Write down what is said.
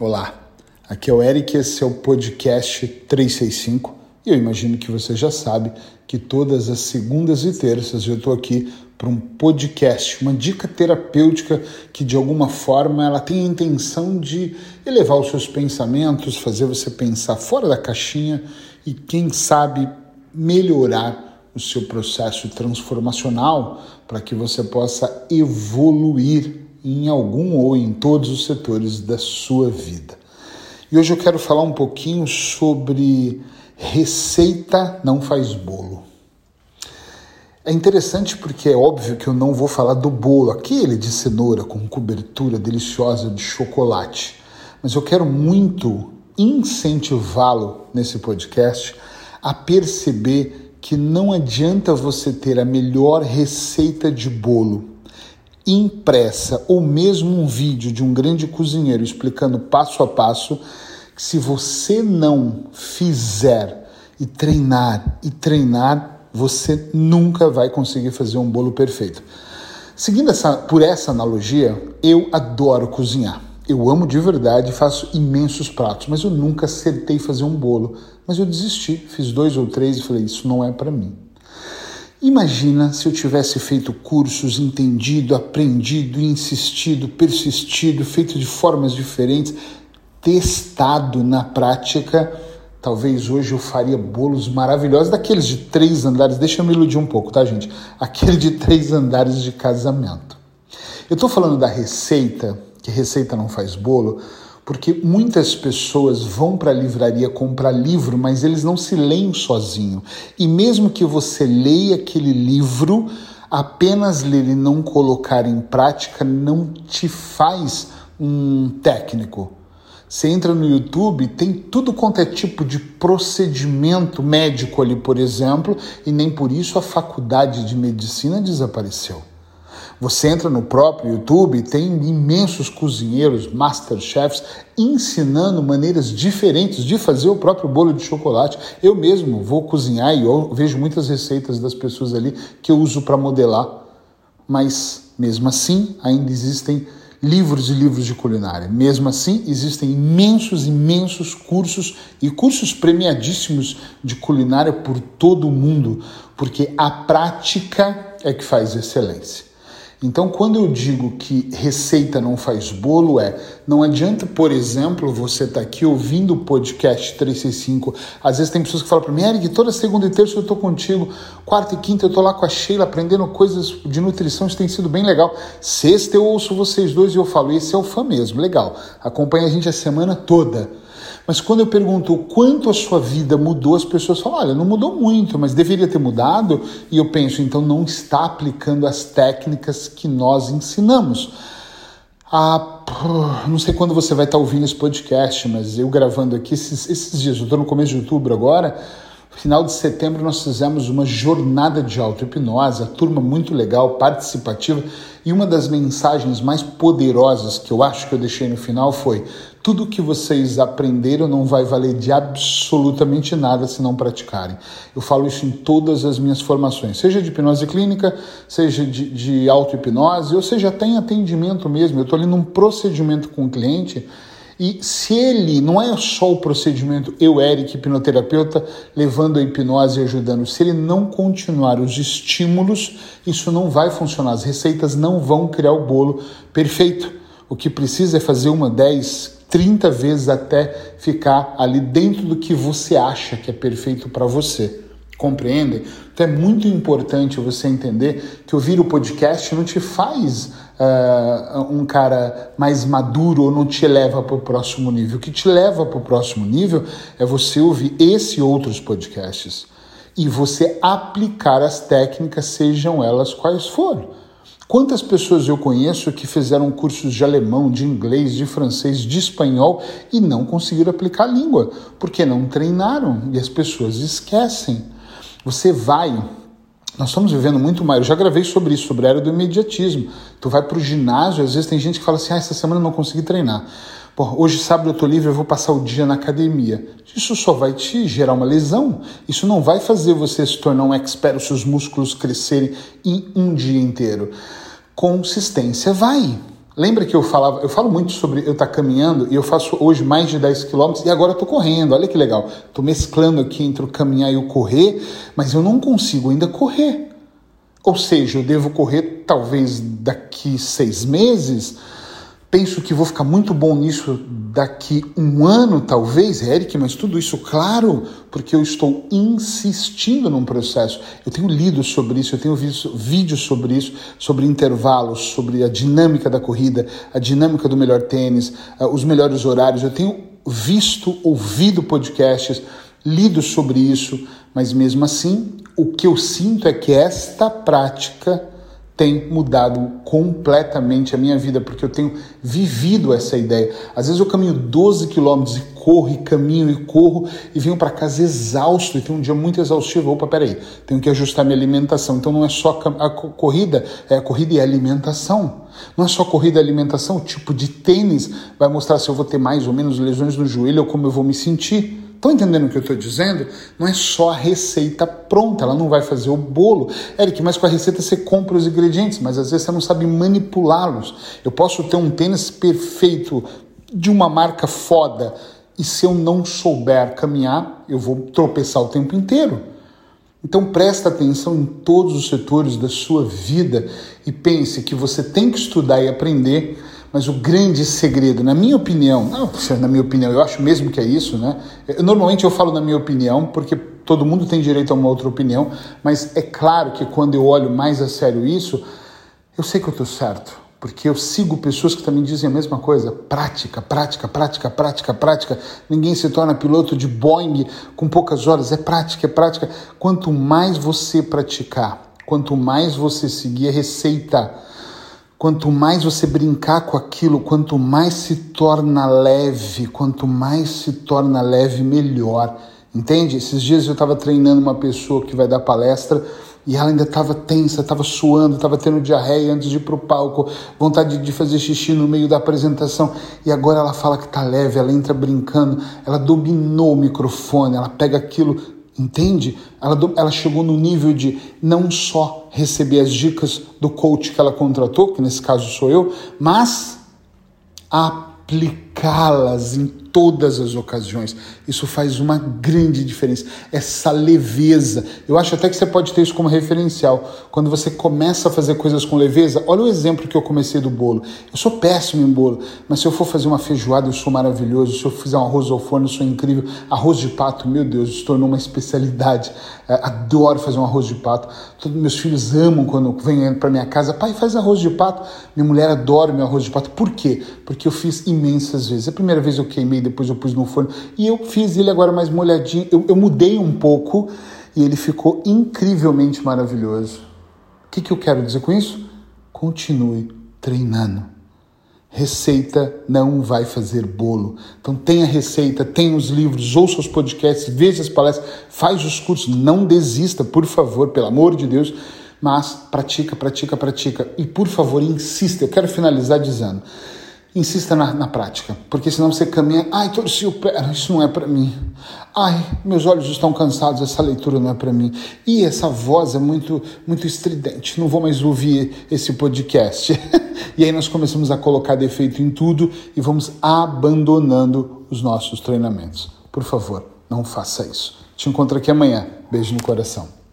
Olá, aqui é o Eric, esse é o podcast 365 e eu imagino que você já sabe que todas as segundas e terças eu estou aqui para um podcast, uma dica terapêutica que de alguma forma ela tem a intenção de elevar os seus pensamentos, fazer você pensar fora da caixinha e quem sabe melhorar o seu processo transformacional para que você possa evoluir em algum ou em todos os setores da sua vida. E hoje eu quero falar um pouquinho sobre receita não faz bolo. É interessante porque é óbvio que eu não vou falar do bolo, aquele de cenoura com cobertura deliciosa de chocolate, mas eu quero muito incentivá-lo nesse podcast a perceber que não adianta você ter a melhor receita de bolo impressa ou mesmo um vídeo de um grande cozinheiro explicando passo a passo, que se você não fizer e treinar e treinar, você nunca vai conseguir fazer um bolo perfeito. Seguindo essa, por essa analogia, eu adoro cozinhar. Eu amo de verdade, faço imensos pratos, mas eu nunca acertei fazer um bolo. Mas eu desisti, fiz dois ou três e falei: isso não é para mim. Imagina se eu tivesse feito cursos, entendido, aprendido, insistido, persistido, feito de formas diferentes, testado na prática. Talvez hoje eu faria bolos maravilhosos, daqueles de três andares. Deixa eu me iludir um pouco, tá, gente? Aquele de três andares de casamento. Eu estou falando da receita, que receita não faz bolo, porque muitas pessoas vão para a livraria comprar livro, mas eles não se leem sozinho. E mesmo que você leia aquele livro, apenas ler e não colocar em prática não te faz um técnico. Você entra no YouTube, tem tudo quanto é tipo de procedimento médico ali, por exemplo, e nem por isso a faculdade de medicina desapareceu. Você entra no próprio YouTube, tem imensos cozinheiros, masterchefs, ensinando maneiras diferentes de fazer o próprio bolo de chocolate. Eu mesmo vou cozinhar e vejo muitas receitas das pessoas ali que eu uso para modelar, mas mesmo assim ainda existem livros e livros de culinária. Mesmo assim, existem imensos, imensos cursos e cursos premiadíssimos de culinária por todo o mundo, porque a prática é que faz excelência. Então, quando eu digo que receita não faz bolo, é não adianta, por exemplo, você estar tá aqui ouvindo o podcast 365. Às vezes tem pessoas que falam para mim, Eric, toda segunda e terça eu estou contigo, quarta e quinta eu estou lá com a Sheila aprendendo coisas de nutrição, isso tem sido bem legal. Sexta eu ouço vocês dois e eu falo, esse é o fã mesmo, legal. Acompanha a gente a semana toda. Mas quando eu pergunto o quanto a sua vida mudou, as pessoas falam: olha, não mudou muito, mas deveria ter mudado. E eu penso, então não está aplicando as técnicas que nós ensinamos. Ah, não sei quando você vai estar ouvindo esse podcast, mas eu gravando aqui esses, esses dias, eu estou no começo de outubro agora. Final de setembro nós fizemos uma jornada de auto-hipnose, a turma muito legal, participativa, e uma das mensagens mais poderosas que eu acho que eu deixei no final foi: tudo que vocês aprenderam não vai valer de absolutamente nada se não praticarem. Eu falo isso em todas as minhas formações, seja de hipnose clínica, seja de, de auto-hipnose, ou seja até em atendimento mesmo. Eu estou ali num procedimento com o cliente e se ele, não é só o procedimento, eu, Eric, hipnoterapeuta, levando a hipnose e ajudando, se ele não continuar os estímulos, isso não vai funcionar. As receitas não vão criar o bolo perfeito. O que precisa é fazer uma 10, 30 vezes até ficar ali dentro do que você acha que é perfeito para você. Compreendem? Então é muito importante você entender que ouvir o podcast não te faz uh, um cara mais maduro ou não te leva para o próximo nível. O que te leva para o próximo nível é você ouvir esse e outros podcasts e você aplicar as técnicas, sejam elas quais forem. Quantas pessoas eu conheço que fizeram cursos de alemão, de inglês, de francês, de espanhol e não conseguiram aplicar a língua, porque não treinaram e as pessoas esquecem. Você vai. Nós estamos vivendo muito mais. Eu já gravei sobre isso, sobre a era do imediatismo. Tu vai para o ginásio, às vezes tem gente que fala assim: ah, essa semana eu não consegui treinar. Pô, hoje, sábado, eu tô livre, eu vou passar o dia na academia. Isso só vai te gerar uma lesão. Isso não vai fazer você se tornar um expert, os seus músculos crescerem em um dia inteiro. Consistência vai. Lembra que eu falava, eu falo muito sobre eu estar tá caminhando e eu faço hoje mais de 10 quilômetros e agora eu tô correndo. Olha que legal. Tô mesclando aqui entre o caminhar e o correr, mas eu não consigo ainda correr. Ou seja, eu devo correr talvez daqui seis meses, penso que vou ficar muito bom nisso daqui um ano, talvez, Eric, mas tudo isso, claro, porque eu estou insistindo num processo. Eu tenho lido sobre isso, eu tenho visto vídeos sobre isso, sobre intervalos, sobre a dinâmica da corrida, a dinâmica do melhor tênis, uh, os melhores horários. Eu tenho visto, ouvido podcasts, lido sobre isso, mas mesmo assim, o que eu sinto é que esta prática tem mudado completamente a minha vida, porque eu tenho vivido essa ideia. Às vezes eu caminho 12 quilômetros e corro e caminho e corro e venho para casa exausto e tenho um dia muito exaustivo. Opa, peraí, tenho que ajustar minha alimentação. Então não é só a corrida, é a corrida e a alimentação. Não é só corrida e alimentação, o tipo de tênis vai mostrar se eu vou ter mais ou menos lesões no joelho ou como eu vou me sentir. Estão entendendo o que eu estou dizendo? Não é só a receita pronta, ela não vai fazer o bolo. Eric, mas com a receita você compra os ingredientes, mas às vezes você não sabe manipulá-los. Eu posso ter um tênis perfeito de uma marca foda e se eu não souber caminhar, eu vou tropeçar o tempo inteiro. Então presta atenção em todos os setores da sua vida e pense que você tem que estudar e aprender mas o grande segredo, na minha opinião, não, na minha opinião, eu acho mesmo que é isso, né? Normalmente eu falo na minha opinião, porque todo mundo tem direito a uma outra opinião, mas é claro que quando eu olho mais a sério isso, eu sei que eu estou certo, porque eu sigo pessoas que também dizem a mesma coisa: prática, prática, prática, prática, prática. Ninguém se torna piloto de Boeing com poucas horas, é prática, é prática. Quanto mais você praticar, quanto mais você seguir a receita, Quanto mais você brincar com aquilo, quanto mais se torna leve, quanto mais se torna leve, melhor. Entende? Esses dias eu estava treinando uma pessoa que vai dar palestra e ela ainda estava tensa, estava suando, estava tendo diarreia antes de ir para o palco, vontade de fazer xixi no meio da apresentação. E agora ela fala que está leve, ela entra brincando, ela dominou o microfone, ela pega aquilo, Entende? Ela, ela chegou no nível de não só receber as dicas do coach que ela contratou, que nesse caso sou eu, mas aplicá-las em todas as ocasiões. Isso faz uma grande diferença. Essa leveza. Eu acho até que você pode ter isso como referencial. Quando você começa a fazer coisas com leveza, olha o exemplo que eu comecei do bolo. Eu sou péssimo em bolo, mas se eu for fazer uma feijoada, eu sou maravilhoso. Se eu fizer um arroz ao forno, eu sou incrível. Arroz de pato, meu Deus, se tornou uma especialidade. É, adoro fazer um arroz de pato. Todos meus filhos amam quando vêm para minha casa. Pai, faz arroz de pato. Minha mulher adora meu arroz de pato. Por quê? Porque eu fiz imensas vezes. A primeira vez eu queimei depois eu pus no forno. E eu fiz ele agora mais molhadinho. Eu, eu mudei um pouco e ele ficou incrivelmente maravilhoso. O que, que eu quero dizer com isso? Continue treinando. Receita não vai fazer bolo. Então tenha receita, tenha os livros, ouça os podcasts, veja as palestras, faz os cursos, não desista, por favor, pelo amor de Deus, mas pratica, pratica, pratica. E por favor, insista. Eu quero finalizar dizendo: insista na, na, prática, porque senão você caminha, ai, torci o pé, isso não é para mim. Ai, meus olhos estão cansados, essa leitura não é para mim. E essa voz é muito muito estridente, não vou mais ouvir esse podcast. e aí nós começamos a colocar defeito em tudo e vamos abandonando os nossos treinamentos. Por favor, não faça isso. Te encontro aqui amanhã. Beijo no coração.